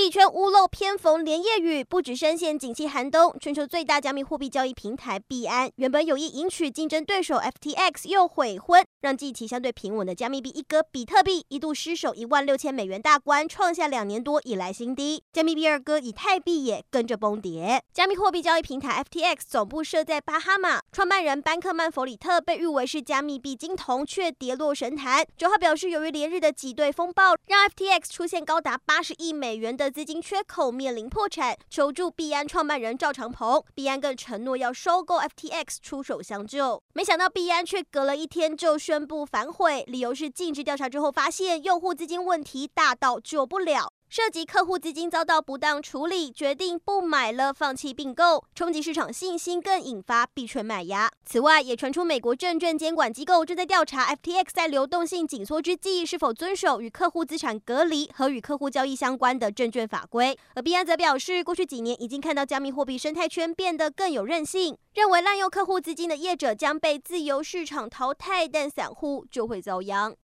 币圈屋漏偏逢连夜雨，不止深陷景气寒冬，全球最大加密货币交易平台币安原本有意迎娶竞争对手 FTX，又悔婚，让近期相对平稳的加密币一哥比特币一度失守一万六千美元大关，创下两年多以来新低。加密币二哥以太币也跟着崩跌。加密货币交易平台 FTX 总部设在巴哈马，创办人班克曼弗里特被誉为是加密币金童，却跌落神坛。九号表示，由于连日的挤兑风暴，让 FTX 出现高达八十亿美元的资金缺口，面临破产，求助币安创办人赵长鹏。币安更承诺要收购 FTX，出手相救。没想到币安却隔了一天就宣布反悔，理由是尽职调查之后发现用户资金问题大到救不了。涉及客户资金遭到不当处理，决定不买了，放弃并购，冲击市场信心，更引发币圈买压。此外，也传出美国证券监管机构正在调查 FTX 在流动性紧缩之际是否遵守与客户资产隔离和与客户交易相关的证券法规。而币安则表示，过去几年已经看到加密货币生态圈变得更有韧性，认为滥用客户资金的业者将被自由市场淘汰，但散户就会遭殃。